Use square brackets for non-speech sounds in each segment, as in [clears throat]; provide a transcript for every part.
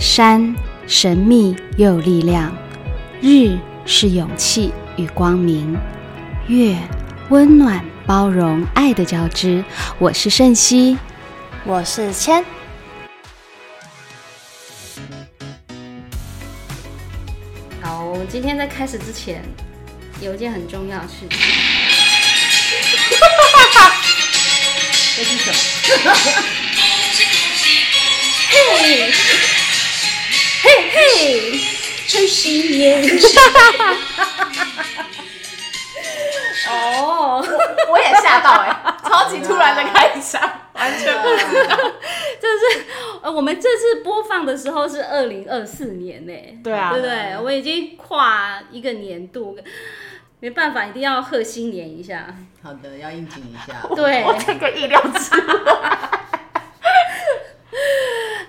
山神秘又有力量，日是勇气与光明，月温暖包容爱的交织。我是盛熙，我是千。好，我们今天在开始之前，有一件很重要的事情。[laughs] 这是什么？[laughs] [laughs] 嘿，嘿嘿，祝新年！哦，我也吓到哎、超级突然的开场，完全不知道。就是呃，我们这次播放的时候是二零二四年呢，对啊对不对？我已经跨一个年度，没办法，一定要贺新年一下。好的，要应景一下。对，我这个意料之外。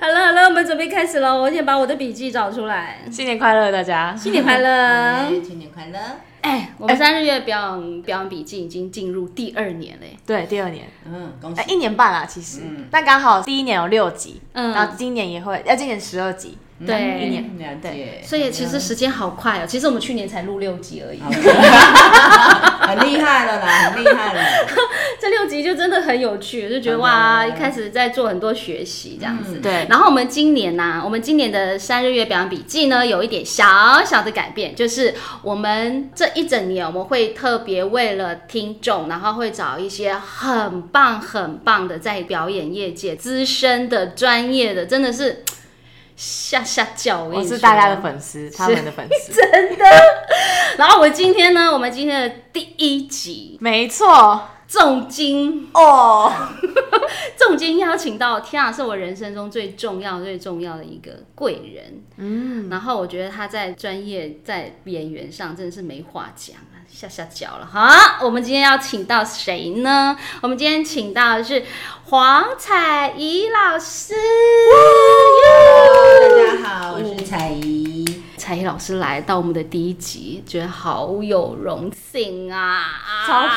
好了好了，我们准备开始了。我先把我的笔记找出来。新年快乐，大家！新年快乐！哎 [laughs] 新年快乐！哎，我们三日月表演表演笔记已经进入第二年嘞。对，第二年，嗯，恭哎、喜！一年半啦，其实，嗯但刚好第一年有六集，嗯然后今年也会，要今年十二集，对嗯一年了解。所以其实时间好快哦。其实我们去年才录六集而已，很厉害了啦，很厉害了。这六集就真的很有趣，就觉得哇，一开始在做很多学习这样子。嗯对然后我们今年呢、我们今年的三日月表演笔记呢，有一点小小的改变，就是我们这一整年我们会特别为了听众，然后会找一些很棒很棒的在表演业界资深的、专业的，真的是吓吓叫。我跟我你说是大家的粉丝，他们的粉丝，然后我们今天呢，我们今天的第一集没错重金哦，[laughs] 重金邀请到，天啊，是我人生中最重要、最重要的一个贵人。嗯，然后我觉得他在专业、在演员上真的是没话讲啊，下下脚了。好，我们今天要请到谁呢？我们今天请到的是黄彩怡老师。大家好，我是彩怡。彩怡老师来到我们的第一集，觉得好有荣幸啊！超级，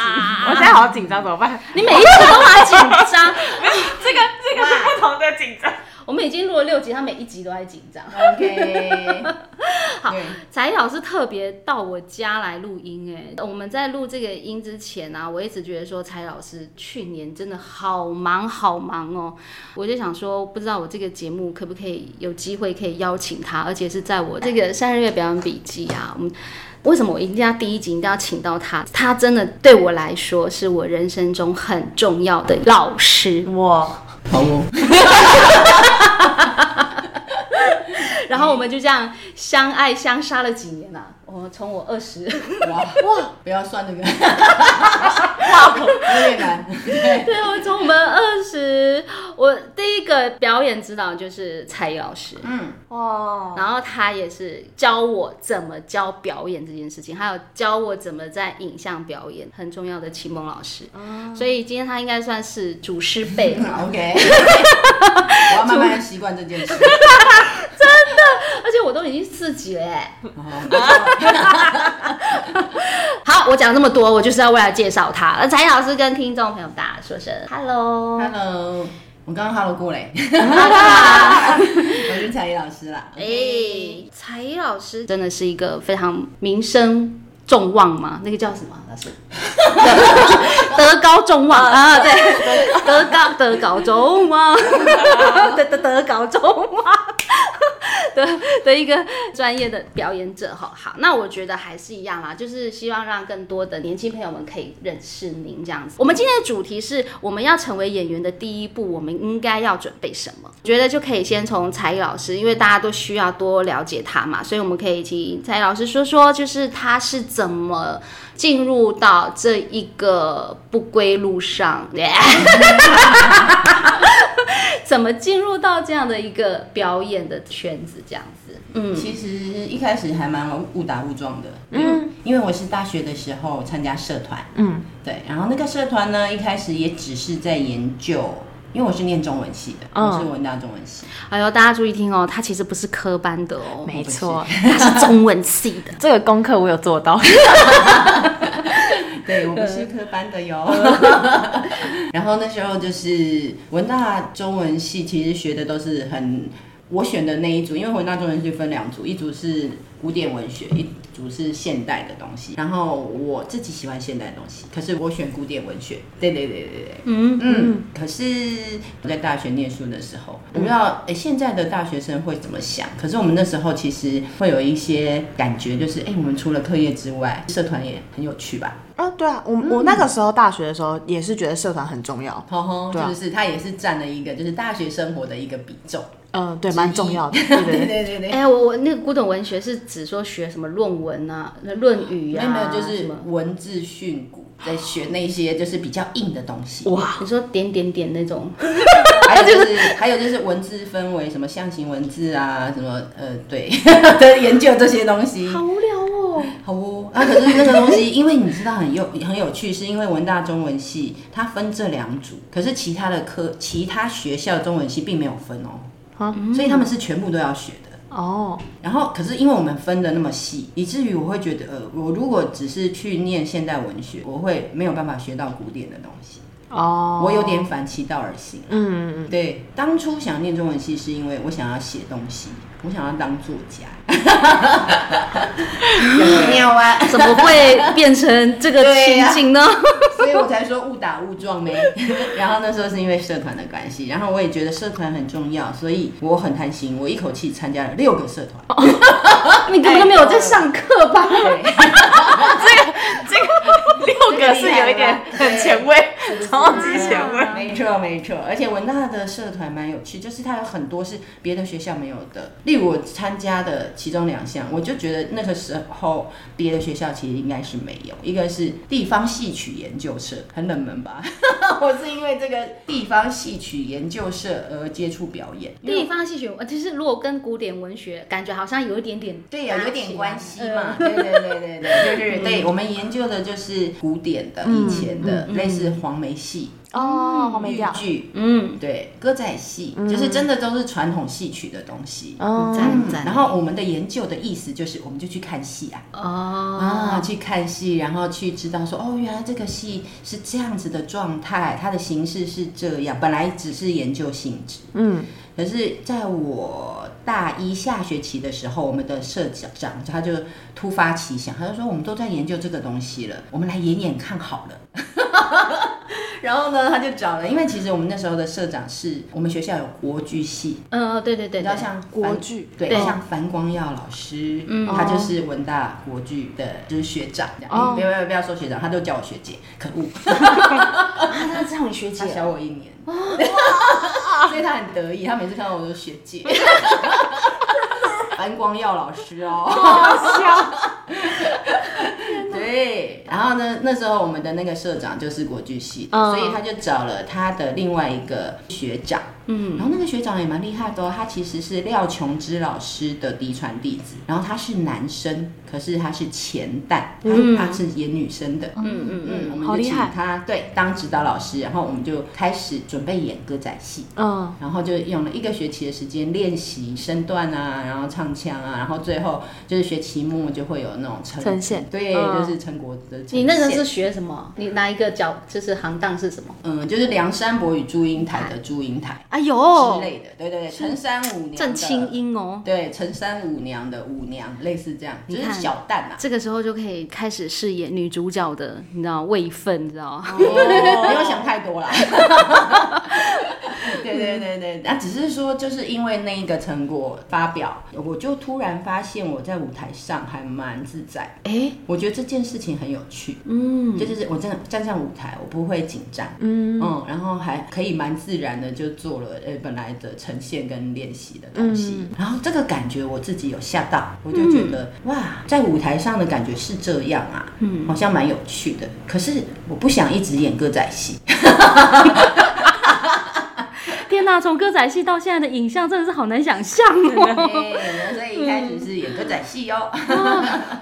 我现在好紧张，怎么办？你每一次都好紧张。[laughs] 这个这个是不同的紧张。我们已经录了六集，他每一集都在紧张。OK，[laughs] 好对，彩怡老师特别到我家来录音，哎，我们在录这个音之前啊，我一直觉得说彩怡老师去年真的好忙好忙哦，我就想说，不知道我这个节目可不可以有机会可以邀请他，而且是在我这个三日月表演笔记啊，我们。为什么我一定要第一集一定要请到他？他真的对我来说是我人生中很重要的老师。我好哦。[laughs] 然后我们就这样相爱相杀了几年啊？我从我二十，哇哇，[laughs] 不要算这个，哇，有点难。对，[laughs] 对，我从我们二十，我第一个表演指导就是蔡依老师，嗯，哇，然后他也是教我怎么教表演这件事情，还有教我怎么在影像表演，很重要的启蒙老师。所以今天他应该算是主师辈嘛。OK，[laughs] 我要慢慢习惯这件事。而且我都已经四级了 [laughs] 好，我讲这么多，我就是要为了介绍他。那蔡依老师跟听众朋友大家说声 hello。Hello，我刚刚 Hello 过嘞。[laughs] 我是才艺老师啦。哎、才艺老师真的是一个非常名声众望嘛，那个叫什么？老师，德高中望啊，对，德高德高中望，德德德高中望的的一个专业的表演者哈。好，那我觉得还是一样啦，就是希望让更多的年轻朋友们可以认识您这样子。我们今天的主题是我们要成为演员的第一步，我们应该要准备什么？觉得就可以先从才艺老师，因为大家都需要多了解他嘛，所以我们可以请才艺老师说说，就是他是怎么进入到这一个不归路上，[laughs] 怎么进入到这样的一个表演的圈子，这样子，嗯，其实一开始还蛮误打误撞的，嗯，因为我是大学的时候参加社团，嗯，对，然后那个社团呢，一开始也只是在研究，因为我是念中文系的，嗯。我是文大中文系，哎呦，大家注意听哦，他其实不是科班的哦，没错，[laughs] 他是中文系的。[laughs] 这个功课我有做到。[laughs] 对我不是科班的哟。[laughs] 然后那时候就是文大中文系，其实学的都是很我选的那一组，因为文大中文系分两组，一组是古典文学，一组是现代的东西。然后我自己喜欢现代的东西，可是我选古典文学。对对对对对，嗯嗯。可是我在大学念书的时候，我不知道哎、现在的大学生会怎么想。可是我们那时候其实会有一些感觉，就是哎、我们除了课业之外，社团也很有趣吧。哦，对啊，我我那个时候大学的时候也是觉得社团很重要，吼吼，对啊就是它也是占了一个就是大学生活的一个比重。嗯，对，蛮重要的，对对 [laughs] 对。对。哎、我我那个古董文学是指说学什么论文啊、论语啊，没有没有，就是文字训诂，在学那些就是比较硬的东西。哇，你说点点点那种，[laughs] 还有就是还有就是文字分为什么象形文字啊，什么呃对的研究这些东西。好无聊哦。好哦，啊，可是那个东西，因为你知道很有很有趣，是因为文大中文系它分这两组，可是其他的科其他学校中文系并没有分哦，啊所以他们是全部都要学的。哦，然后，可是因为我们分的那么细，以至于我会觉得，呃，我如果只是去念现代文学，我会没有办法学到古典的东西，哦，我有点反其道而行。嗯，嗯。对，当初想念中文系是因为我想要写东西，我想要当作家。有没有啊？怎么会变成这个情景呢？[laughs] 所以我才说误打误撞呗。[laughs] 然后那时候是因为社团的关系，然后我也觉得社团很重要，所以我很贪心，我一口气参加了六个社团。你根本都没有在上课吧？对，[laughs] [laughs] 这个六个是有一点很前卫，[laughs] 超级前卫。没错没错，而且文大的社团蛮有趣，就是它有很多是别的学校没有的。例如我参加的其中两项，我就觉得那个时候别的学校其实应该是没有。一个是地方戏曲研究社，很冷门吧？[laughs] 我是因为这个地方戏曲研究社而接触表演。地方戏曲，呃其实如果跟古典文学，感觉好像有一点点对呀、有点关系嗯嘛。对对对对对，就是对我们研究的就是古典的、以前的，类似黄梅戏、哦，黄梅豫调，剧，嗯，对，歌仔戏，就是真的都是传统戏曲的东西。哦。然后我们的研究的意思就是，我们就去看戏啊。哦，啊，去看戏，然后去知道说，哦，原来这个戏是这样子的状态，它的形式是这样。本来只是研究性质，嗯，可是在我大一下学期的时候，我们的社长他就突发奇想，他就说我们都在研究这个东西了，我们来演演看好了。[laughs] [laughs] 然后呢，他就找了，因为其实我们那时候的社长是我们学校有国剧系，嗯，对对对对，你知道像樊国剧对，对。像樊光耀老师，嗯。他就是文大国剧的，就是学长这样。不要不要不要说学长，他都叫我学姐，可恶，啊，他是叫你学他姐小我一年，[laughs] 所以他很得意，他每次看到我都学姐。[laughs] 樊光耀老师哦，对，然后呢，那时候我们的那个社长就是国剧系所以他就找了他的另外一个学长，嗯，然后那个学长也蛮厉害的哦，他其实是廖琼之老师的嫡传弟子，然后他是男生，可是他是前旦，他、嗯。他是演女生的。嗯嗯嗯，嗯，我们就请他对当指导老师，然后我们就开始准备演歌仔戏，嗯，然后就用了一个学期的时间练习身段啊，然后唱腔啊，然后最后就是学期末就会有那种成呈现。对，嗯。就是成果的呈现。你那个是学什么？你哪一个角就是行当是什么？嗯，就是梁山伯与祝英台的祝英台哎呦之，类的，对对对，陈三五娘的正清音哦。对，陈三五娘的舞娘，类似这样，就是小旦啊。这个时候就可以开始饰演女主角的，你知道位分，你知道吗？哦，[laughs] 没有想太多啦。对对对对，那只是说，就是因为那一个成果发表，我就突然发现我在舞台上还蛮自在。哎，我觉得这件事情很有趣，嗯，就是我真的站上舞台，我不会紧张，嗯嗯，然后还可以蛮自然的就做了呃本来的呈现跟练习的东西，然后这个感觉我自己有吓到，我就觉得、哇，在舞台上的感觉是这样啊，嗯，好像蛮有趣的。可是我不想一直演歌仔戏，[laughs] 天哪，从歌仔戏到现在的影像真的是好难想象哦，[laughs] 对，所以一开始是演歌仔戏哦。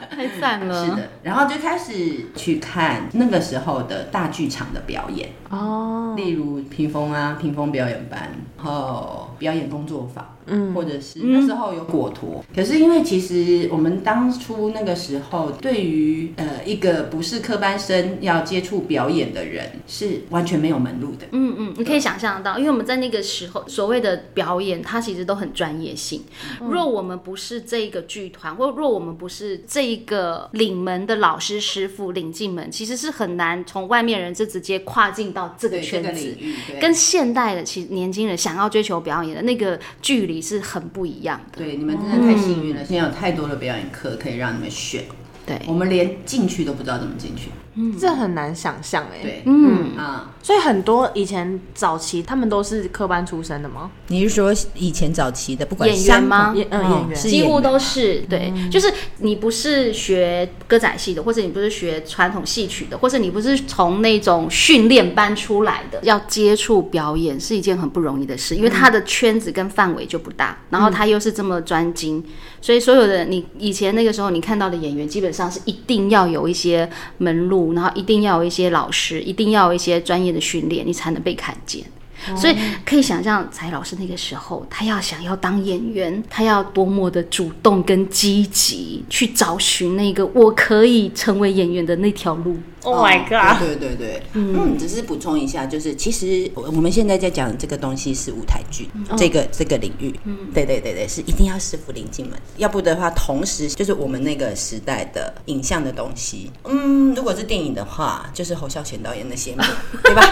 太赞了。是的，然后就开始去看那个时候的大剧场的表演，哦，例如屏风啊、屏风表演班，然后表演工作坊，嗯，或者是那时候有果陀。可是因为其实我们当初那个时候，对于呃一个不是科班生要接触表演的人，是完全没有门路的。嗯嗯，你可以想象得到，因为我们在那个时候所谓的表演，它其实都很专业性。若我们不是这个剧团，或若我们不是这一个领门的老师师傅领进门，其实是很难从外面人就直接跨进到这个圈子。跟现代的其实年轻人想要追求表演的那个距离是很不一样的。对，你们真的太幸运了，现在有太多的表演课可以让你们选。对，我们连进去都不知道怎么进去。这很难想象哎。对，嗯，啊，所以很多以前早期他们都是科班出身的吗？你是说以前早期的，不管演员吗？演呃演员。几乎都是对，就是你不是学歌仔戏的，或者你不是学传统戏曲的，或者你不是从那种训练班出来的，要接触表演是一件很不容易的事，因为他的圈子跟范围就不大，然后他又是这么专精，所以所有的你以前那个时候你看到的演员，基本上是一定要有一些门路，然后一定要有一些老师，一定要有一些专业的训练，你才能被看见。所以可以想象，才老师那个时候，他要想要当演员，他要多么的主动跟积极，去找寻那个我可以成为演员的那条路。Oh my god！对对对对，嗯，只是补充一下，就是其实我我们现在在讲这个东西是舞台剧、这个这个领域，嗯，对对对对，是一定要师傅领进门，要不的话，同时就是我们那个时代的影像的东西，嗯，如果是电影的话，就是侯孝贤导演那些嘛，[laughs] 对吧？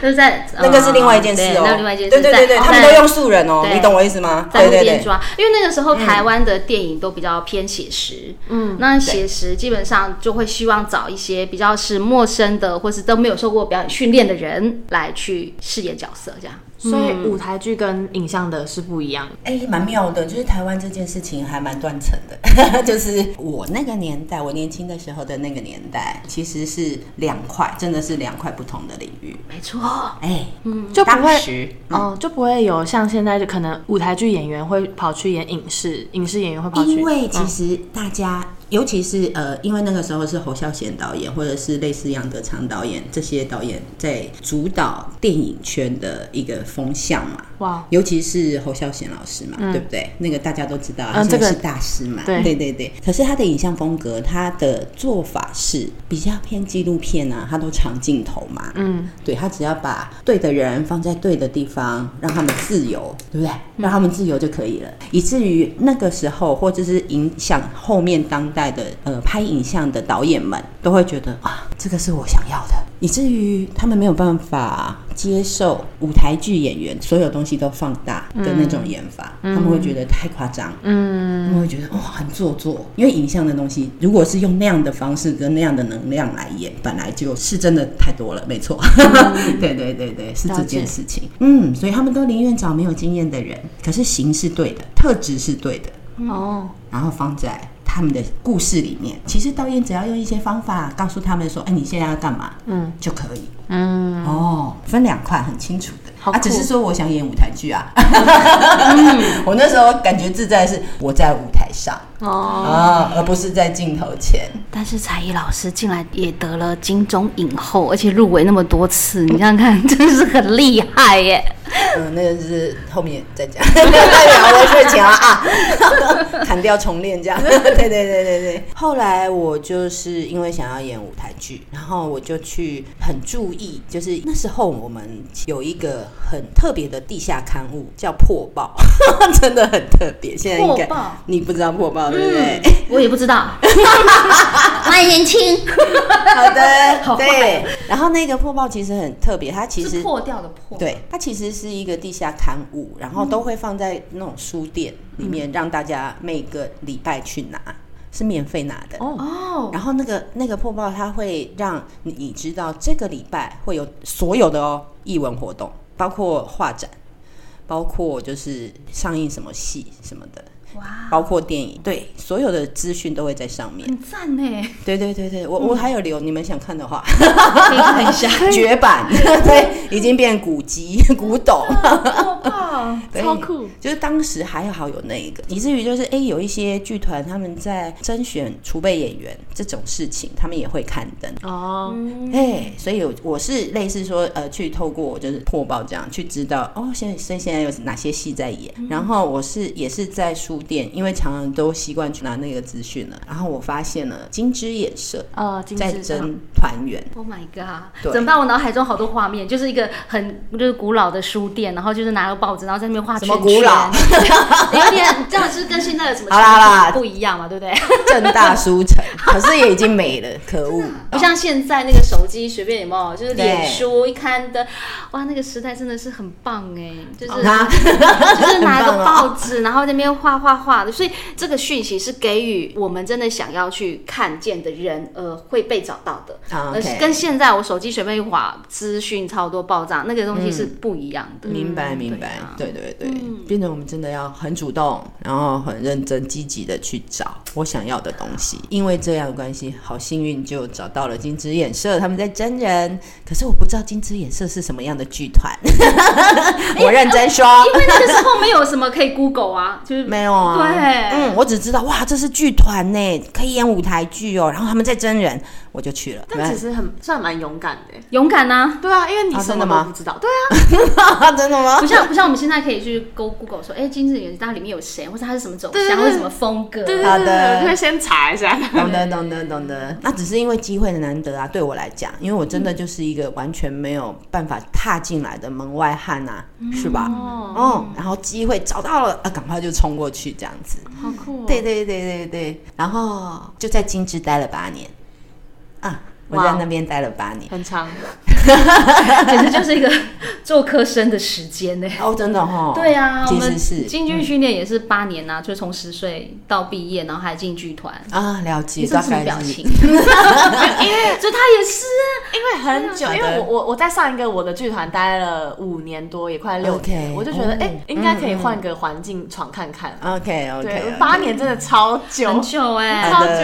就是在那个是另外一件事哦，对那另外一件事，对对对对，他们都用素人哦，你懂我意思吗？在路边抓，因为那个时候台湾的电影都比较偏写实，嗯，那写实基本上就会希望找一些比较是陌生的，或是都没有受过表演训练的人来去饰演角色，这样。所以舞台剧跟影像的是不一样的。哎，蛮妙的，就是台湾这件事情还蛮断层的，[laughs] 就是我那个年代，我年轻的时候的那个年代，其实是两块，真的是两块不同的领域。没错，哎，就不会当时哦，就不会有像现在就可能舞台剧演员会跑去演影视，影视演员会跑去。因为其嗯实大家，尤其是呃，因为那个时候是侯孝贤导演，或者是类似杨德昌导演这些导演在主导电影圈的一个风向嘛。哇，尤其是侯孝贤老师嘛，对不对？那个大家都知道，他嗯这个是大师嘛。对对对对。可是他的影像风格，他的做法是比较偏纪录片啊，他都长镜头嘛。嗯，对他只要把对的人放在对的地方，让他们自由，对不对？让他们自由就可以了。以至于那个时候，或者是影响后面当代的呃拍影像的导演们，都会觉得啊，这个是我想要的。以至于他们没有办法接受舞台剧演员所有东西都放大的那种演法，他们会觉得太夸张，嗯，他们会觉得哇、很做作，因为影像的东西如果是用那样的方式跟那样的能量来演，本来就是真的太多了，没错，对对对对，是这件事情，嗯，所以他们都宁愿找没有经验的人，可是形是对的，特质是对的，哦，然后放在他们的故事里面。其实导演只要用一些方法告诉他们说：“哎，你现在要干嘛？”嗯，就可以。嗯，哦，分两块很清楚的。啊，只是说我想演舞台剧啊。[laughs] 我那时候感觉自在是我在舞台上哦，啊，而不是在镜头前。但是才艺老师进来也得了金钟影后，而且入围那么多次，你看看，[laughs] 真是很厉害耶！嗯，那个是后面再讲，代表我事情啊啊，[laughs] 砍掉重练这样。[laughs] 对对对对对。后来我就是因为想要演舞台剧，然后我就去很注意，就是那时候我们有一个很特别的地下刊物叫《破报》，真的很特别。现在应该你不知道《破报》对不对？我也不知道，[laughs] 太年轻，好的，[laughs] 好坏对。然后那个《破报》其实很特别，它其实破掉的破，对，它其实是一个地下刊物，然后都会放在那种书店里面，让大家每个礼拜去拿，是免费拿的。哦，然后那个那个破报，它会让你知道这个礼拜会有所有的哦艺文活动，包括画展，包括就是上映什么戏什么的，哇，包括电影，对，所有的资讯都会在上面。很赞呢，对对对对，我我还有留，你们想看的话，可以看一下，[laughs] 绝版，[laughs] 对，已经变古籍古董。[laughs] 超酷！就是当时还好有那一个，以至于就是哎、诶有一些剧团他们在甄选储备演员这种事情，他们也会刊登。哦，哎、所以我我是类似说，呃，去透过就是破报这样去知道哦，现在现现在有哪些戏在演，然后我是也是在书店，因为常常都习惯去拿那个资讯了，然后我发现了金枝演社哦，金在枝征团员，Oh my god！怎么办？我脑海中好多画面，就是一个很就是古老的书店，然后就是拿个报纸，然后在那边画什圈什，么古老 [laughs] 有点这样是跟现在有什么 [laughs] 好啦好啦不一样嘛，对不对？正大书城，可是也已经没了，可恶。[laughs] 不像现在那个手机随便有没有，就是对脸书一看的，哇，那个时代真的是很棒哎，就是、啊就是拿个报纸，然后在那边画画画画的，所以这个讯息是给予我们真的想要去看见的人，呃，会被找到的。啊跟现在我手机随便一划，资讯超多爆炸，那个东西是不一样的。明白嗯明白，对啊对对对，变成我们真的要很主动，然后很认真积极的去找我想要的东西。因为这样的关系，好幸运就找到了金枝演社，他们在真人。可是我不知道金枝演社是什么样的剧团，[laughs] 我认真说。因为那个时候没有什么可以 Google 啊，就是 [laughs] 没有啊，对。嗯，我只知道哇，这是剧团呢，可以演舞台剧哦，然后他们在真人，我就去了。但其实很算蛮勇敢的。勇敢呐、对啊，因为你什么啊真的吗都不知道。[laughs] 对啊，真的吗不？像不像我们现在可以去 Go Google 说，哎、金枝演它里面有谁，或者它是什么走向，或者什么风格。对对对好的对，会先查一下。懂得懂得懂得，那只是因为机会的难得啊，对我来讲，因为我真的就是一个完全没有办法踏进来的门外汉啊，是吧？哦，然后机会找到了，啊，赶快就冲过去这样子。好酷哦。对对对对对，然后就在金枝待了八年，啊，我在那边待了八年。很长。[laughs] 简直就是一个做科生的时间呢。哦，真的哈、哦。对啊，我们其实是京剧训练也是八年呐、就从十岁到毕业，然后还进剧团。啊，了解，你是大概是什么表情？[laughs] 因为就他也是啊，因为很久，因为我我我在上一个我的剧团待了五年多，也快六年我就觉得哦哎、应该可以换个环境闯看看。OK OK，对，八年真的超久，很久哎、好超久，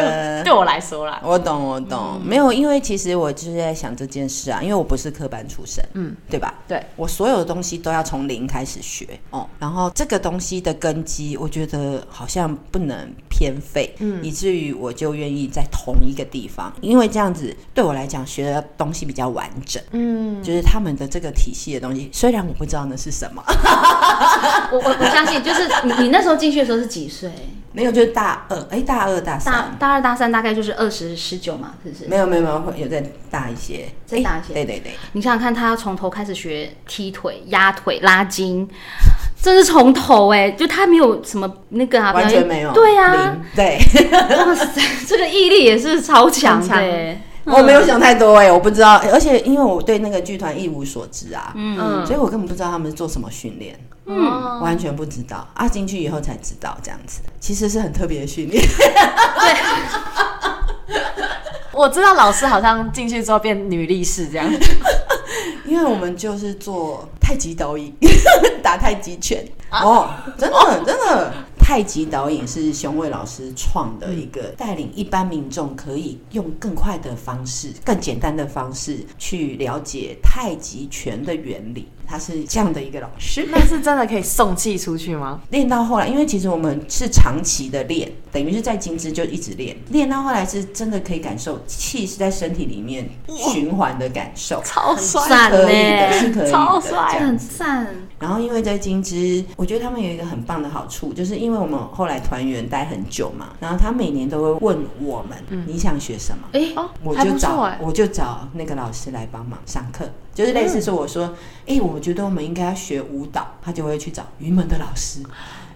对我来说啦。我懂，我懂，没有，因为其实我就是在想这件事啊，因为我不是科班出身，嗯，对吧？对，我所有的东西都要从零开始学哦，然后这个东西的根基，我觉得好像不能偏废，嗯，以至于我就愿意在同一个地方，因为这样子对我来讲学的东西比较完整，嗯，就是他们的这个体系的东西，虽然我不知道那是什么，我我我相信，就是你你那时候进去的时候是几岁？没有，就是大二，哎，大二大大三。大二大三大概就是二十十九嘛，是不是？没有没有没有，会有再大一些，再大一些。哎对对对，你想想看，他要从头开始学踢腿、压腿、拉筋，这是从头哎、就他没有什么那个啊，完全没有，对啊。零，对。哇塞，[laughs] 这个毅力也是超强的。我没有想太多哎、我不知道，而且因为我对那个剧团一无所知啊，嗯。所以我根本不知道他们做什么训练，嗯，完全不知道啊。进去以后才知道，这样子其实是很特别的训练。[laughs] 对我知道老师好像进去之后变女力士这样。[laughs] 因为我们就是做太极导引，[laughs] 打太极拳。哦，真的真的，太极导引是熊伟老师创的一个带领一般民众可以用更快的方式、更简单的方式去了解太极拳的原理。他是这样的一个老师。那是真的可以送气出去吗？练到后来，因为其实我们是长期的练，等于是在金枝就一直练，练到后来是真的可以感受气是在身体里面循环的感受，超帅，赞可以的，是可以的，超帅很赞。然后因为在金枝，我觉得他们有一个很棒的好处，就是因为我们后来团员待很久嘛，然后他每年都会问我们，你想学什么？哎、哦，我就找。我就找那个老师来帮忙上课，就是类似说我说，哎、我觉得我们应该要学舞蹈，他就会去找云门的老师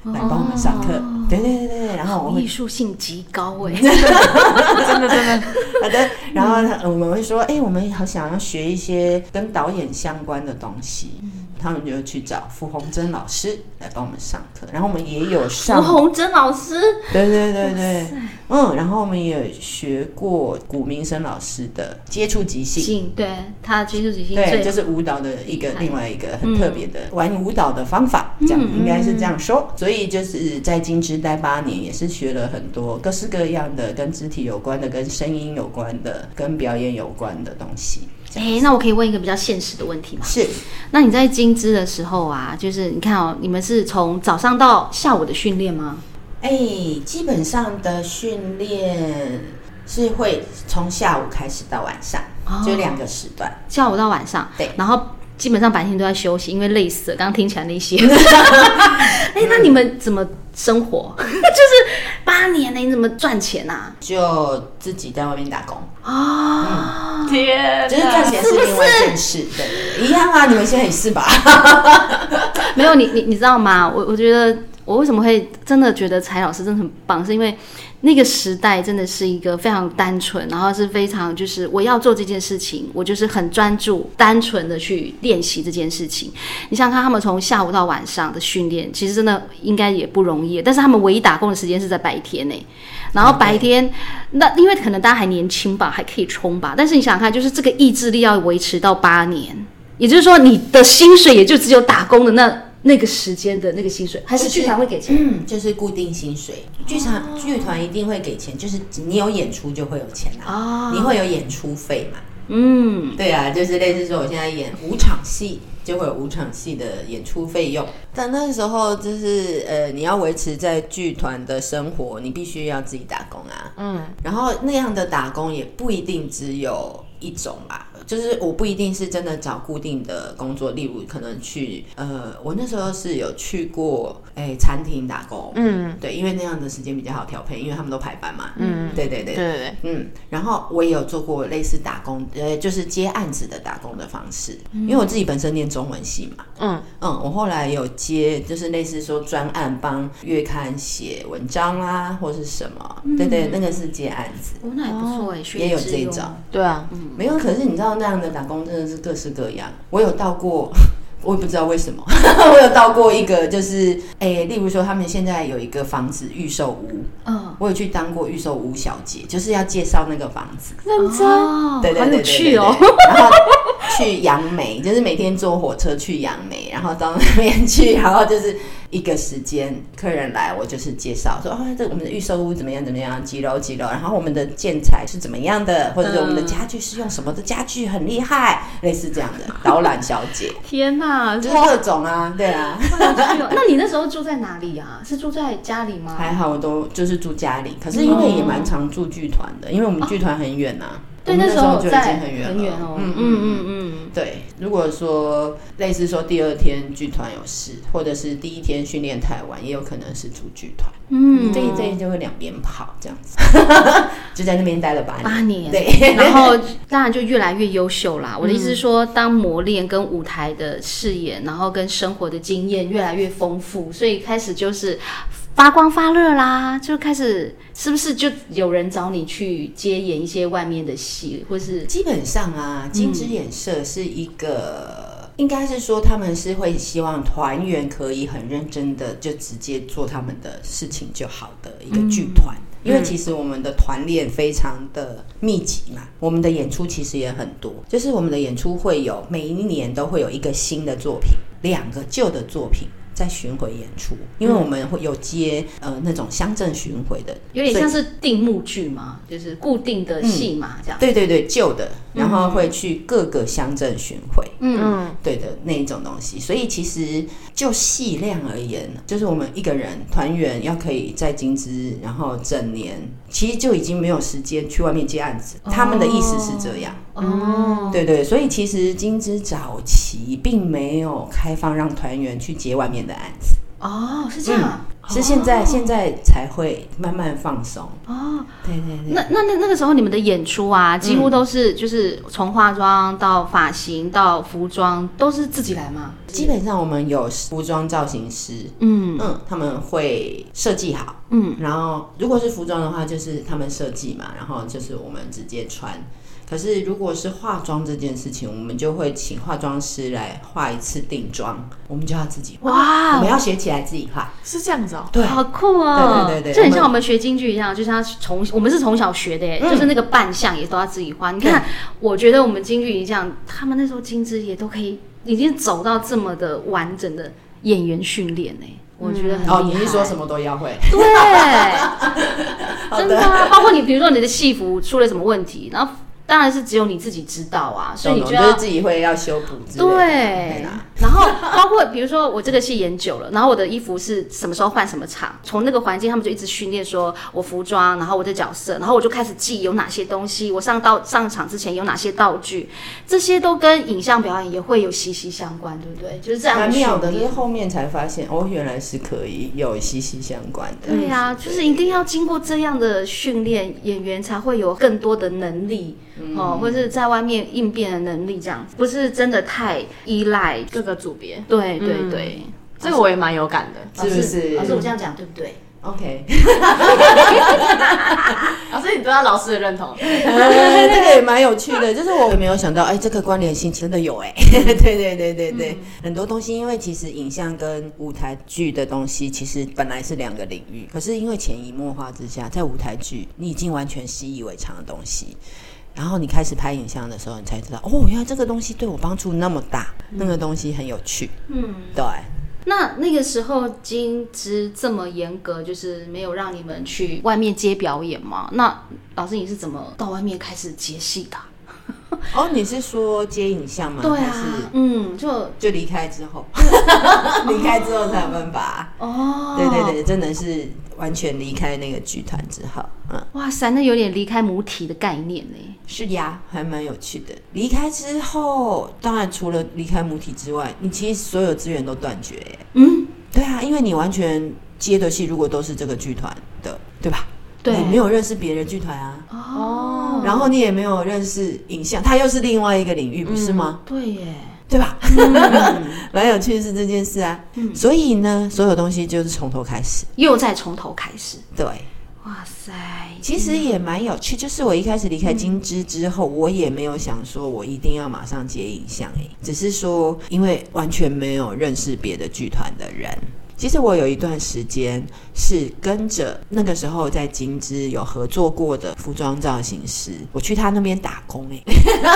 来帮我们上课。对对对对，然后我们艺术性极高 [laughs] 哎、真的真的，[laughs] 好的，然后呢，我们会说，哎、我们好想要学一些跟导演相关的东西，他们就去找傅红珍老师来帮我们上课，然后我们也有上傅，红珍老师，对对对对，嗯，然后我们也学过古明生老师的接触即兴。性对他接触即兴对，就是舞蹈的一个另外一个很特别的玩舞蹈的方法，这样应该是这样说。所以就是在金枝待八年，也是学了很多各式各样的跟肢体有关的、跟声音有关的、跟表演有关的东西。哎、那我可以问一个比较现实的问题吗？是那你在金枝的时候啊，就是你看哦，你们是从早上到下午的训练吗？哎、基本上的训练是会从下午开始到晚上，哦就两个时段。下午到晚上，对然后基本上白天都在休息，因为累死了。刚刚听起来那些，[laughs] 哎、那你们怎么生活？[laughs] 就是八年呢，你怎么赚钱啊？就自己在外面打工，哦，天就是赚钱是另外一件事，对对对，一样啊，你们现在也是吧？[laughs] 没有你你你知道吗？我我觉得我为什么会真的觉得柴老师真的很棒，是因为那个时代真的是一个非常单纯，然后是非常就是我要做这件事情，我就是很专注、单纯的去练习这件事情。你想想看，他们从下午到晚上的训练，其实真的应该也不容易，但是他们唯一打工的时间是在白天呢。然后白天，那因为可能大家还年轻吧，还可以冲吧。但是你想想看，就是这个意志力要维持到八年，也就是说，你的薪水也就只有打工的那那个时间的那个薪水，还是剧团会给钱？嗯，就是固定薪水，剧场剧团一定会给钱，就是你有演出就会有钱啊，哦你会有演出费嘛？嗯，对啊，就是类似说我现在演五场戏，就会有五场戏的演出费用。但那时候就是呃，你要维持在剧团的生活，你必须要自己打工啊。嗯，然后那样的打工也不一定只有一种吧，就是我不一定是真的找固定的工作，例如可能去呃，我那时候是有去过哎餐厅打工，嗯。对，因为那样的时间比较好调配，因为他们都排班嘛。嗯，对对对。对对对，嗯，然后我也有做过类似打工，呃，就是接案子的打工的方式，因为我自己本身念中文系嘛，嗯。嗯，我后来有接，就是类似说专案帮月刊写文章啊，或是什么，对对，那个是接案子，哦，那也不错哎，学也有这种。对啊，没有，可是你知道那样的打工真的是各式各样。我有到过，我也不知道为什么，[laughs] 我有到过一个，就是诶、例如说他们现在有一个房子预售屋，嗯，我有去当过预售屋小姐，就是要介绍那个房子。认真，哦，对对对好有对对趣哦。对然后 [laughs] 去杨梅，就是每天坐火车去杨梅，然后到那边去，然后就是一个时间，客人来我就是介绍说啊，这我们的预售屋怎么样怎么样，几楼几楼，然后我们的建材是怎么样的，或者是我们的家具是用什么的家具很厉害，类似这样的导览小姐，天哪，就就是各种啊，对啊。[laughs] 那你那时候住在哪里啊？是住在家里吗？还好我都就是住家里，可是因为也蛮常住剧团的，因为我们剧团很远呐、对，那时时候就已在经很远了。嗯嗯嗯嗯。嗯对，如果说类似说第二天剧团有事，或者是第一天训练太晚，也有可能是主剧团，嗯。这一这一就会两边跑这样子，[laughs] 就在那边待了八年。八年，对，然后当然就越来越优秀啦。[laughs] 我的意思是说，当磨练跟舞台的饰演，然后跟生活的经验越来越丰富，所以开始就是发光发热啦，就开始是不是就有人找你去接演一些外面的戏，或是基本上啊，金枝演社是一个，应该是说他们是会希望团员可以很认真的就直接做他们的事情就好的一个剧团。因为其实我们的团练非常的密集嘛，我们的演出其实也很多，就是我们的演出会有每一年都会有一个新的作品，两个旧的作品在巡回演出，因为我们会有接呃那种乡镇巡回的，有点像是定目剧嘛，就是固定的戏嘛，这样。对对对旧的，然后会去各个乡镇巡回。嗯，嗯对的那一种东西，所以其实就戏量而言，就是我们一个人团员要可以在金枝，然后整年，其实就已经没有时间去外面接案子。他们的意思是这样，哦，对对，所以其实金枝早期并没有开放让团员去接外面的案子，哦，是这样。是现在、现在才会慢慢放松。哦，对对对。那那那那个时候你们的演出啊，几乎都是就是从化妆到发型到服装都是自己来吗？基本上我们有服装造型师，嗯嗯，他们会设计好，嗯，然后如果是服装的话，就是他们设计嘛，然后就是我们直接穿。可是如果是化妆这件事情，我们就会请化妆师来画一次定妆，我们就要自己画，哇我们要学起来自己画。是这样子哦，对，好酷哦！对对对对就很像我们学京剧一样，就是他从我们是从小学的耶，嗯就是那个扮相也都要自己画。你看，我觉得我们京剧一样，他们那时候金枝也都可以已经走到这么的完整的演员训练呢，我觉得很厉害。哦，你是说什么都要会？对，好 [laughs] 真的、的，啊，包括你，比如说你的戏服出了什么问题，然后当然是只有你自己知道啊，所以你就要懂懂就是自己会要修补之类的。然后包括比如说我这个戏演久了，然后我的衣服是什么时候换什么场，从那个环境他们就一直训练说我服装，然后我的角色，然后我就开始记有哪些东西，我上到上场之前有哪些道具，这些都跟影像表演也会有息息相关，对不对？就是这样妙的，训练就是后面才发现，哦，原来是可以有息息相关的。对呀、就是一定要经过这样的训练，演员才会有更多的能力、哦，或者是在外面应变的能力，这样子不是真的太依赖。各个组别，对对对，这个我也蛮有感的。是不是？老师，我这样讲对不对？OK，[laughs] 老师，你得到老师的认同，呃这个也蛮有趣的，[laughs] 就是我没有想到，哎，这个关联性真的有哎，[laughs] 对对对对对，很多东西，因为其实影像跟舞台剧的东西其实本来是两个领域，可是因为潜移默化之下，在舞台剧你已经完全习以为常的东西。然后你开始拍影像的时候，你才知道哦，原来这个东西对我帮助那么大，那个东西很有趣。嗯，对，那那个时候金枝这么严格，就是没有让你们去外面接表演吗？那老师你是怎么到外面开始接戏的啊？哦，你是说接影像吗？对啊，嗯，就就离开之后，[laughs] 离开之后才有办法。哦，对对对，真的是完全离开那个剧团之后，嗯，哇塞，那有点离开母体的概念呢。是呀，还蛮有趣的。离开之后，当然除了离开母体之外，你其实所有资源都断绝耶。嗯，对啊，因为你完全接的戏如果都是这个剧团的，对吧？对你没有认识别的剧团啊，哦，然后你也没有认识影像，它又是另外一个领域，不是吗？对耶，对吧？[laughs] 蛮有趣的是这件事啊。所以呢，所有东西就是从头开始。又再从头开始。对，哇塞，其实也蛮有趣，就是我一开始离开金枝之后，我也没有想说我一定要马上接影像，诶，只是说因为完全没有认识别的剧团的人。其实我有一段时间是跟着那个时候在金枝有合作过的服装造型师，我去他那边打工诶。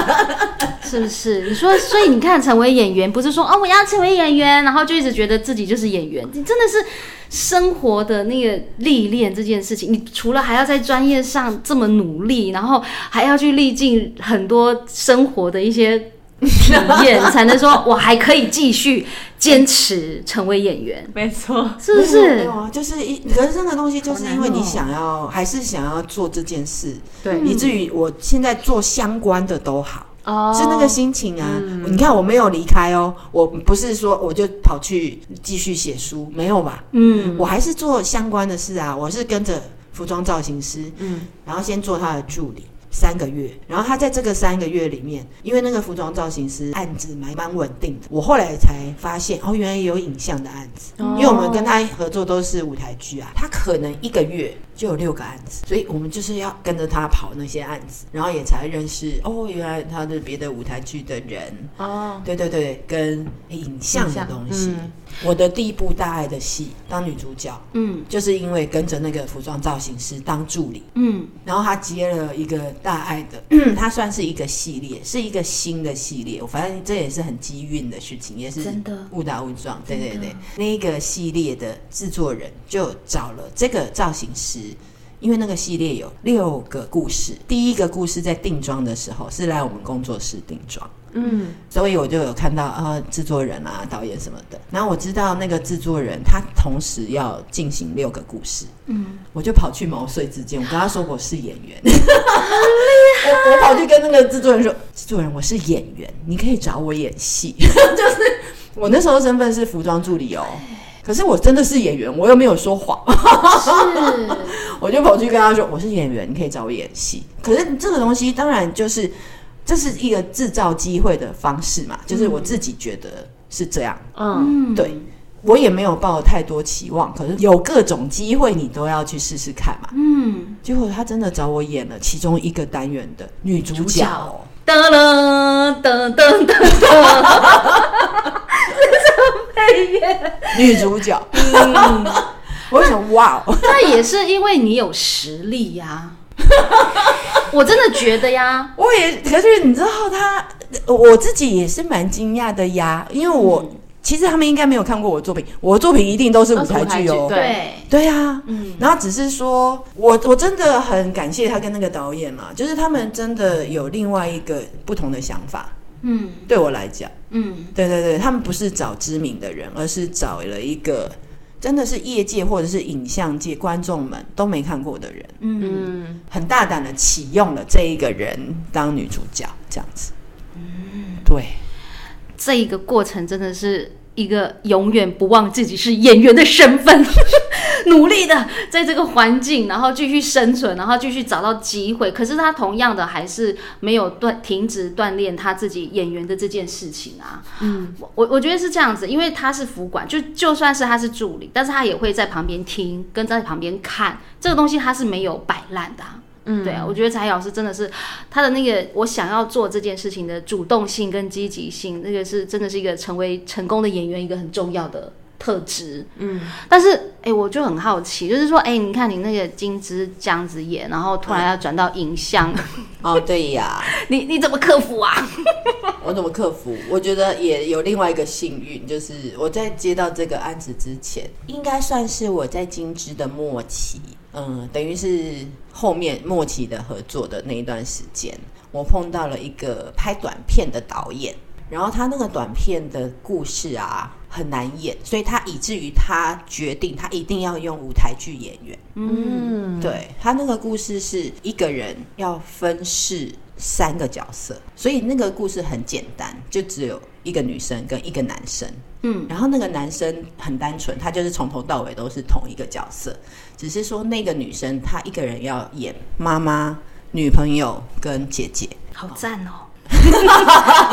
[laughs] 是不是？你说，所以你看，成为演员不是说哦，我要成为演员，然后就一直觉得自己就是演员。你真的是生活的那个历练这件事情，你除了还要在专业上这么努力，然后还要去历尽很多生活的一些体验，才能说我还可以继续坚持成为演员，[laughs] 没错，是不是没是有？啊，就是一，人生的东西就是因为你想要，还是想要做这件事，对以至于我现在做相关的都好。哦是那个心情啊！你看我没有离开哦，我不是说我就跑去继续写书，没有吧？嗯，我还是做相关的事啊，我是跟着服装造型师，嗯，然后先做他的助理。三个月，然后他在这个三个月里面，因为那个服装造型师案子蛮蛮稳定的，我后来才发现哦，原来也有影像的案子，哦。因为我们跟他合作都是舞台剧啊，他可能一个月就有六个案子，所以我们就是要跟着他跑那些案子，然后也才认识哦，原来他的别的舞台剧的人，哦，对对对，跟影像的东西。嗯我的第一部大爱的戏当女主角，嗯就是因为跟着那个服装造型师当助理，嗯然后他接了一个大爱的，[clears throat] 他算是一个系列，是一个新的系列。反正这也是很机运的事情，也是真的误打误撞。对对对，那一个系列的制作人就找了这个造型师。因为那个系列有六个故事，第一个故事在定妆的时候是来我们工作室定妆，嗯，所以我就有看到呃制作人啊、导演什么的。然后我知道那个制作人他同时要进行六个故事，嗯，我就跑去毛遂自荐，我跟他说我是演员，我 [laughs] 我跑去跟那个制作人说，制作人我是演员，你可以找我演戏，[laughs] 就是我那时候身份是服装助理哦。可是我真的是演员，我又没有说谎，是，[laughs] 我就跑去跟他说我是演员，你可以找我演戏。可是这个东西当然就是这是一个制造机会的方式嘛，就是我自己觉得是这样，嗯，嗯，对我也没有抱太多期望，可是有各种机会你都要去试试看嘛。嗯，结果他真的找我演了其中一个单元的女主主角。角，噔噔噔噔噔配乐。女主角，嗯，我就想哇哦，那也是因为你有实力呀、[laughs] 我真的觉得呀，我也可是你知道他，我自己也是蛮惊讶的呀，因为我。其实他们应该没有看过我的作品，我的作品一定都是舞台剧哦。对。对啊，嗯，然后只是说我我真的很感谢他跟那个导演嘛，就是他们真的有另外一个不同的想法。嗯。对我来讲，嗯。对对对，他们不是找知名的人，而是找了一个真的是业界或者是影像界观众们都没看过的人，嗯，嗯，很大胆的启用了这一个人当女主角，这样子。嗯，对，这一个过程真的是一个永远不忘自己是演员的身份，[laughs] 努力的在这个环境，然后继续生存，然后继续找到机会。可是他同样的还是没有断停止锻炼他自己演员的这件事情啊。嗯，我我我觉得是这样子，因为他是服管，就就算是他是助理，但是他也会在旁边听，跟在旁边看这个东西，他是没有摆烂的啊、嗯对啊，我觉得才老师真的是他的那个我想要做这件事情的主动性跟积极性，那个是真的是一个成为成功的演员一个很重要的特质。嗯，但是哎、我就很好奇，就是说，哎、你看你那个金枝这样子演，然后突然要转到影像，[laughs] 哦，对呀，[laughs] 你你怎么克服啊？[laughs] 我怎么克服？我觉得也有另外一个幸运，就是我在接到这个案子之前，应该算是我在金枝的末期，嗯，等于是后面末期的合作的那一段时间，我碰到了一个拍短片的导演，然后他那个短片的故事啊很难演，所以他以至于他决定他一定要用舞台剧演员。嗯，对他那个故事是一个人要分饰三个角色，所以那个故事很简单，就只有一个女生跟一个男生。嗯，然后那个男生很单纯，他就是从头到尾都是同一个角色，只是说那个女生她一个人要演妈妈、女朋友跟姐姐。好赞哦，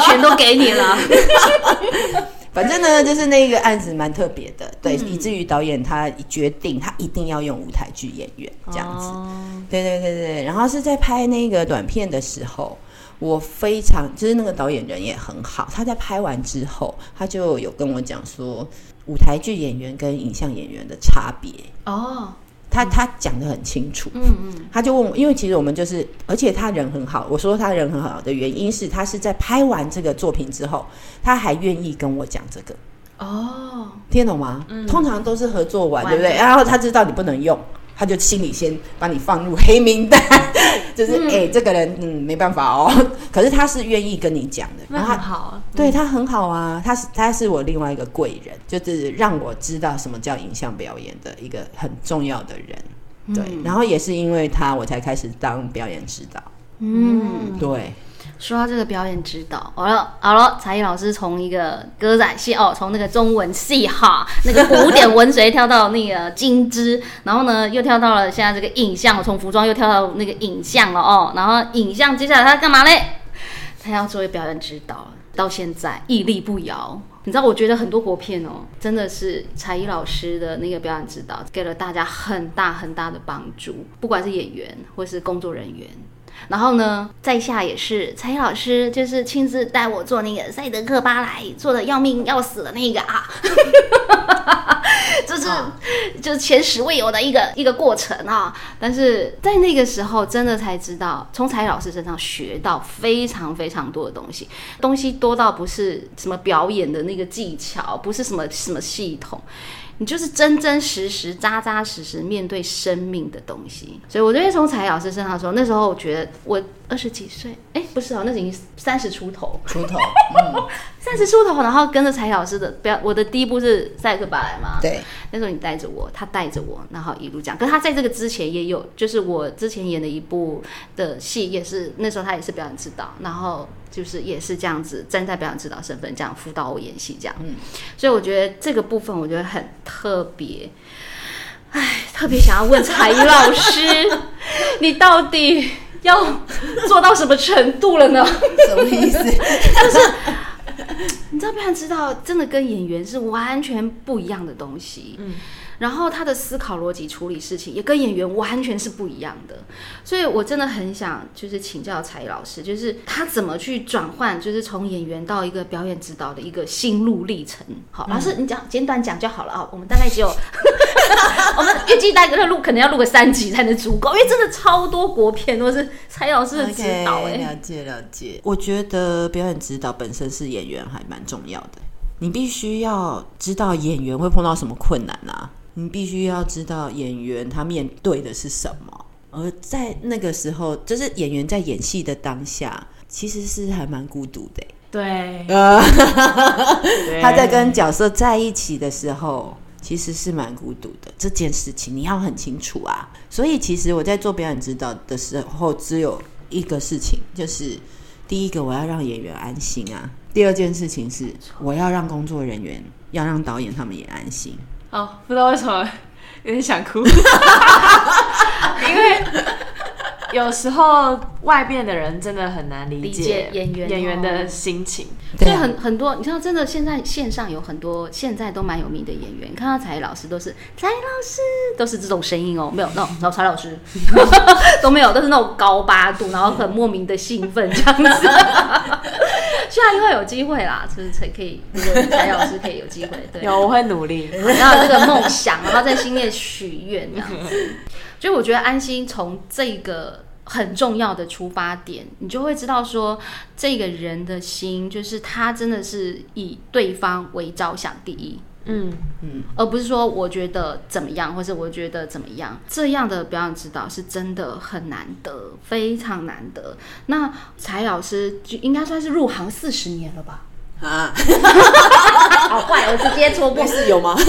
全都给你了。[laughs] 反正呢，就是那个案子蛮特别的，对，以至于导演他决定他一定要用舞台剧演员这样子。哦。对对对对，然后是在拍那个短片的时候，我非常就是那个导演人也很好，他在拍完之后，他就有跟我讲说舞台剧演员跟影像演员的差别，哦，他他讲的很清楚。嗯嗯，他就问我，因为其实我们就是，而且他人很好。我说他人很好的原因是，他是在拍完这个作品之后，他还愿意跟我讲这个，哦，听得懂吗？通常都是合作完，完对不对？然后他知道你不能用，他就心里先把你放入黑名单，[laughs] 就是哎、这个人嗯没办法哦。[laughs] 可是他是愿意跟你讲的，那然后他很好啊。对他很好啊，他是他是我另外一个贵人，就是让我知道什么叫影像表演的一个很重要的人。对，然后也是因为他，我才开始当表演指导。嗯，对，说到这个表演指导，好了好了，才艺老师从一个歌仔戏哦，从那个中文戏哈，[laughs] 那个古典文学跳到那个金枝，然后呢又跳到了现在这个影像，从服装又跳到那个影像了哦，然后影像接下来他干嘛嘞？他要作为表演指导，到现在屹立不摇。你知道，我觉得很多国片哦，真的是才艺老师的那个表演指导，给了大家很大很大的帮助，不管是演员或是工作人员。然后呢，在下也是才艺老师，就是亲自带我做那个赛德克巴莱，做的要命要死的那个啊，[laughs] 就是就是前十未有的一个一个过程啊。但是在那个时候，真的才知道从才艺老师身上学到非常非常多的东西，东西多到不是什么表演的那个技巧，不是什么什么系统。你就是真真实实、扎扎实实面对生命的东西，所以我觉得从彩老师身上说，那时候我觉得我二十几岁，哎，不是哦，那已经三十出头，[laughs] 出头，嗯，三十出头，然后跟着彩老师的表，我的第一步是赛克巴莱嘛，对，那时候你带着我，他带着我，然后一路讲。可是他在这个之前也有，就是我之前演的一部的戏，也是那时候他也是表演指导，然后就是也是这样子站在表演指导身份这样辅导我演戏这样。嗯所以我觉得这个部分我觉得很特别。唉，特别想要问才艺老师，[laughs] 你到底要做到什么程度了呢？什么意思？[laughs] 你知道不知道真的跟演员是完全不一样的东西，嗯，然后他的思考逻辑、处理事情也跟演员完全是不一样的，所以我真的很想就是请教才艺老师，就是他怎么去转换，就是从演员到一个表演指导的一个心路历程。好，老师你讲简短讲就好了啊，我们大概只有 [laughs] 我们预计大概录可能要录个三集才能足够，因为真的超多国片都是蔡老师的指导哎、了解了解。我觉得表演指导本身是演员还蛮重要的。你必须要知道演员会碰到什么困难啊，你必须要知道演员他面对的是什么。而在那个时候，就是演员在演戏的当下，其实是还蛮孤独的欸、对，呃，[laughs] 对他在跟角色在一起的时候，其实是蛮孤独的。这件事情你要很清楚啊。所以其实我在做表演指导的时候，只有一个事情，就是第一个我要让演员安心啊。第二件事情是我要让工作人员，要让导演他们也安心。哦，不知道为什么 [laughs] 有点想哭，[laughs] 因为有时候外边的人真的很难理理解解演员演员哦的心情。所以啊很很多，你知道，真的现在线上有很多现在都蛮有名的演员，看到才艺老师都是才艺老师，都是这种声音哦，没有那种，然后才老师 [laughs] 都没有，都是那种高八度，然后很莫名的兴奋这样子。希望以后有机会啦，就是才可以，如果才艺老师可以有机会，对，[laughs] 有，我会努力。然后有这个梦想，然后在心里许愿这样子。就我觉得安心从这个很重要的出发点，你就会知道说，这个人的心就是他真的是以对方为着想第一。嗯嗯，而不是说我觉得怎么样，或者我觉得怎么样，这样的表演指导是真的很难得，非常难得。那柴老师就应该算是入行四十年了吧？啊，好坏，我直接戳破不。是有吗？[laughs]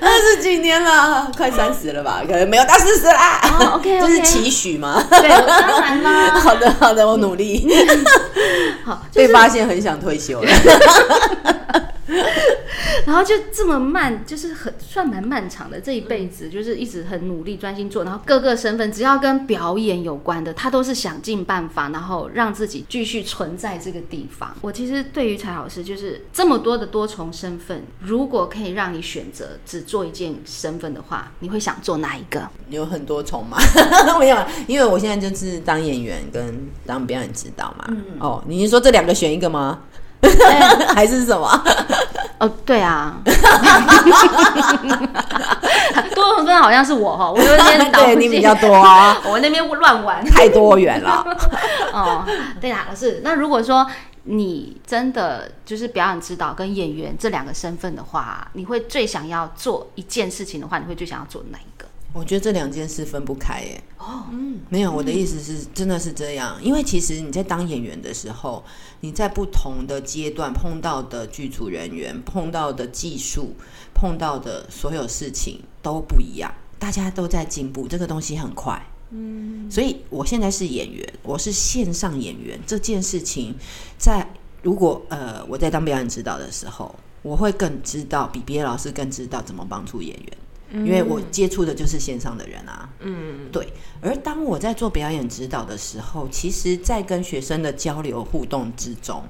二十几年了，快三十了吧？可能没有到四十啦。哦，OK，OK [laughs] 这是期许吗？对，我当然啦。[laughs] 好的，好的，我努力。好，就是被发现很想退休了。然后就这么慢，就是很算蛮漫长的这一辈子，就是一直很努力专心做，然后各个身份只要跟表演有关的，他都是想尽办法，然后让自己继续存在这个地方。我其实对于蔡老师，就是这么多的多重身份，如果可以让你选择只做一件身份的话，你会想做哪一个？有很多重嘛，[laughs] 没有，因为我现在就是当演员跟当表演指导嘛。哦，你是说这两个选一个吗？[laughs] 还是什么？哦，对啊，[laughs] 多重身份好像是我哈，我有点搞不清对你比较多啊，[laughs] 我那边乱玩。太多元了。哦，对啦，老师，那如果说你真的就是表演指导跟演员这两个身份的话，你会最想要做一件事情的话，你会最想要做哪一个？我觉得这两件事分不开耶。哦，嗯，没有，我的意思是，真的是这样。因为其实你在当演员的时候，你在不同的阶段碰到的剧组人员、碰到的技术、碰到的所有事情都不一样，大家都在进步，这个东西很快。嗯，所以我现在是演员，我是线上演员，这件事情在如果呃我在当表演指导的时候，我会更知道，比别的老师更知道怎么帮助演员。因为我接触的就是线上的人啊，嗯，对。而当我在做表演指导的时候，其实，在跟学生的交流互动之中，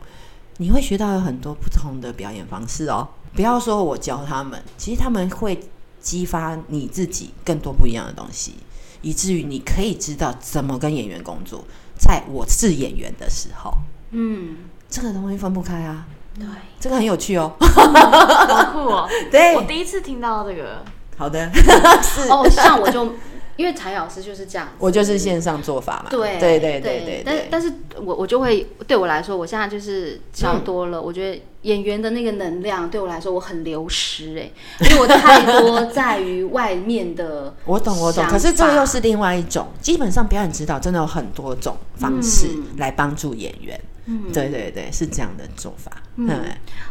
你会学到有很多不同的表演方式哦。不要说我教他们，其实他们会激发你自己更多不一样的东西，以至于你可以知道怎么跟演员工作。在我是演员的时候，嗯，这个东西分不开啊，对，这个很有趣哦。[laughs] 好酷哦！[laughs] 对我第一次听到这个，好的，[laughs] 是哦，像我就因为柴老师就是这样，我就是线上做法嘛。对对对对对对。但但是我我就会对我来说，我现在就是 [clears throat] 想多了，我觉得演员的那个能量对我来说我很流失哎、[laughs] 因为我太多在于外面的我懂，我懂。可是这法又是另外一种。基本上表演指导真的有很多种方式嗯来帮助演员。嗯对对对，是这样的做法。嗯嗯，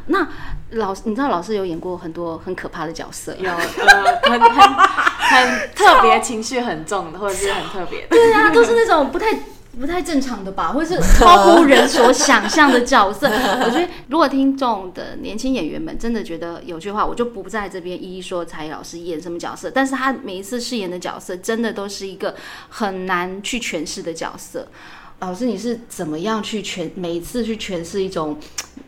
那老师，你知道老师有演过很多很可怕的角色，有呃很很很特别，情绪很重的，或者是很特别的。对啊，都是那种不太不太正常的吧，或者是超乎人所想象的角色。[laughs] 我觉得，如果听众的年轻演员们真的觉得有趣的话，我就不在这边一一说才艺老师演什么角色，但是他每一次饰演的角色，真的都是一个很难去诠释的角色。老师，你是怎么样去诠每一次去诠释一种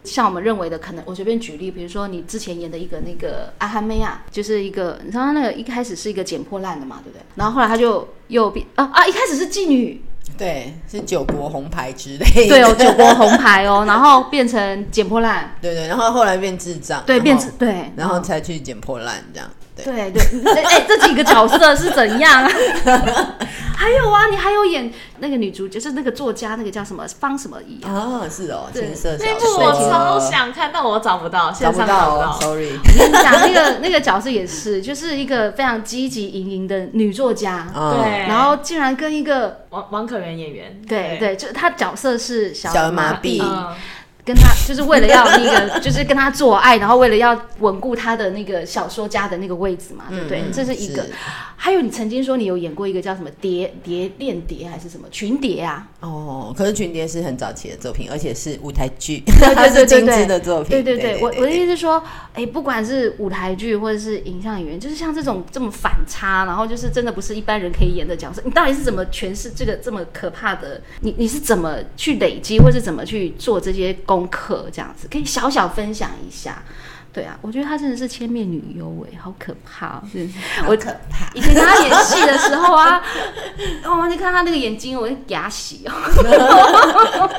像我们认为的可能？我随便举例，比如说你之前演的一个那个阿哈妹啊，就是一个你知道他那个一开始是一个捡破烂的嘛，对不对？然后后来他就又变啊啊，一开始是妓女，对，是九国红牌之类的。对哦，九国红牌哦，然后变成捡破烂，对对，然后后来变智障，对，变成对，然后才去捡破烂这样。对，对对，哎、哎这几个角色是怎样啊？[laughs] 还有啊，你还有演那个女主角，就是那个作家，那个叫什么方什么怡啊？哦，是哦，对。情色小那部，我超想看，但我找不到，找线上不到哦找不到。，sorry。[laughs] 我跟你讲，那个那个角色也是，就是一个非常积极盈盈的女作家，嗯对，然后竟然跟一个王王可媛演员，对对，就是她角色是小麻痹。嗯，跟他就是为了要那个，[laughs] 就是跟他做爱，然后为了要稳固他的那个小说家的那个位置嘛，对不对？这是一个。还有你曾经说你有演过一个叫什么蝶蝶恋蝶还是什么群蝶啊？哦，可是群蝶是很早期的作品，而且是舞台剧，对 [laughs] [laughs] 它是精对致的作品。对对对，我我的意思思是说，哎，不管是舞台剧或者是影像演员，就是像这种这么反差，然后就是真的不是一般人可以演的角色，你到底是怎么诠释这个这么可怕的？你你是怎么去累积，或是怎么去做这些功课？这样子可以小小分享一下。对啊，我觉得她真的是千面女优哎，好可怕、哦！是我可怕。以前跟她演戏的时候啊，[laughs] 哦，你看她那个眼睛，我就牙洗哦。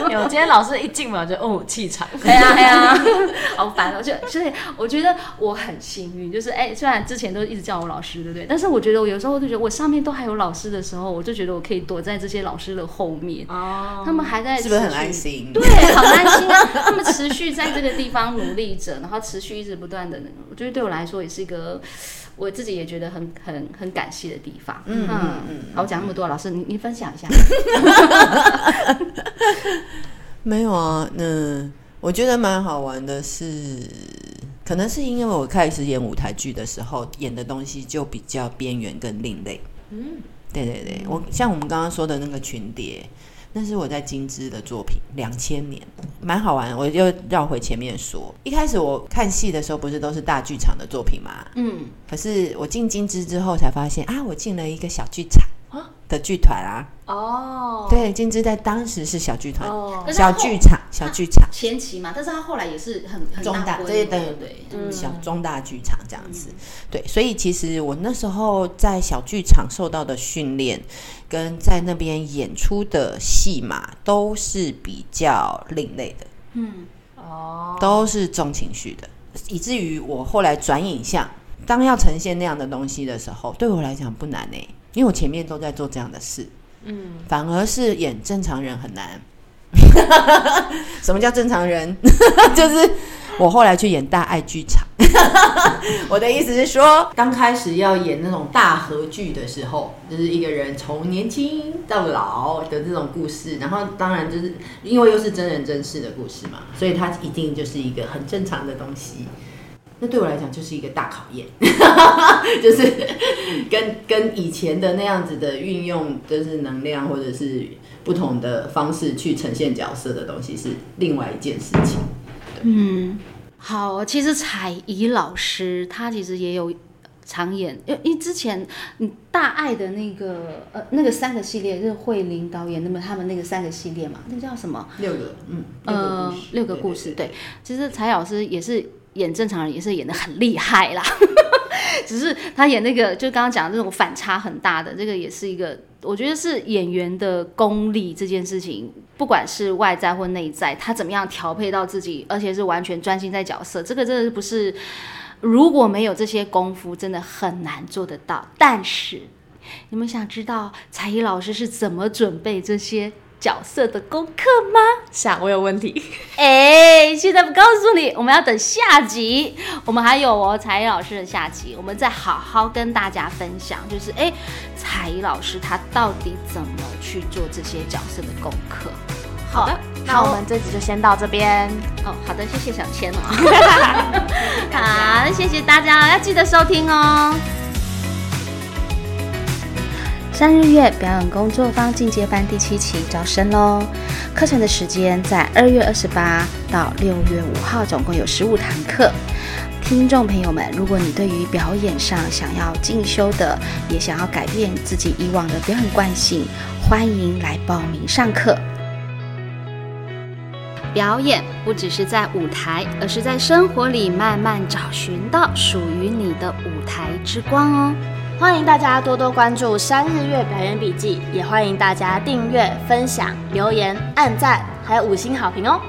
[laughs] 有今天老师一进门我就哦气场，哎呀哎呀，[laughs] 好烦哦！就所以我觉得我很幸运，就是哎，虽然之前都一直叫我老师，对不对？但是我觉得我有时候就觉得我上面都还有老师的时候，我就觉得我可以躲在这些老师的后面，哦他们还在是不是很安心？对，好安心啊！他们持续在这个地方努力着，然后持续一直不断的，我觉得对我来说也是一个。我自己也觉得很很很感谢的地方。嗯嗯嗯好，我讲那么多，老师你你分享一下。[laughs] 没有啊，那我觉得蛮好玩的是，可能是因为我开始演舞台剧的时候，演的东西就比较边缘跟另类。嗯，对对对，我像我们刚刚说的那个群蝶，那是我在金枝的作品，两千年，蛮好玩。我又绕回前面说，一开始我看戏的时候，不是都是大剧场的作品嘛？嗯，可是我进金枝之后才发现啊，我进了一个小剧场啊的剧团啊。哦，对，金枝在当时是小剧团，小剧场，小剧场。前期嘛，但是他后来也是很很中大，对对，嗯小中大剧场这样子，对，所以其实我那时候在小剧场受到的训练，跟在那边演出的戏码都是比较另类的，嗯，哦，都是重情绪的，以至于我后来转影像，当要呈现那样的东西的时候，对我来讲不难呢、因为我前面都在做这样的事，嗯，反而是演正常人很难。[laughs] 什么叫正常人？[laughs] 就是我后来去演大爱剧场。[laughs] 我的意思是说，刚开始要演那种大合剧的时候，就是一个人从年轻到老的这种故事，然后当然就是因为又是真人真事的故事嘛，所以它一定就是一个很正常的东西。那对我来讲就是一个大考验，就是跟跟以前的那样子的运用，就是能量或者是不同的方式去呈现角色的东西是另外一件事情。嗯，好，其实彩怡老师她其实也有常演，因为因之前嗯大爱的那个呃那个三个系列是慧玲导演那么他们那个三个系列嘛，那叫什么？六个，嗯，呃，六个故事，对，其实彩老师也是演正常人，也是演的很厉害啦。[laughs] 只是他演那个，就刚刚讲的那种反差很大的，这个也是一个，我觉得是演员的功力这件事情，不管是外在或内在，他怎么样调配到自己，而且是完全专心在角色，这个真的不是如果没有这些功夫，真的很难做得到。但是，你们想知道才艺老师是怎么准备这些角色的功课吗？想我有问题，[laughs] 哎，现在不告诉你，我们要等下集。我们还有哦，才艺老师的下集，我们再好好跟大家分享，就是哎，才艺老师他到底怎么去做这些角色的功课？好的，那我们这集就先到这边。哦，好的，谢谢小千哦。[laughs] 好，那谢谢大家，要记得收听哦。三日月表演工作坊进阶班第七期招生喽！课程的时间在二月二十八到六月五号，总共有十五堂课。听众朋友们，如果你对于表演上想要进修的，也想要改变自己以往的表演惯性，欢迎来报名上课。表演不只是在舞台，而是在生活里慢慢找寻到属于你的舞台之光哦。欢迎大家多多关注三日月表演笔记，也欢迎大家订阅、分享、留言、按赞，还有五星好评哦。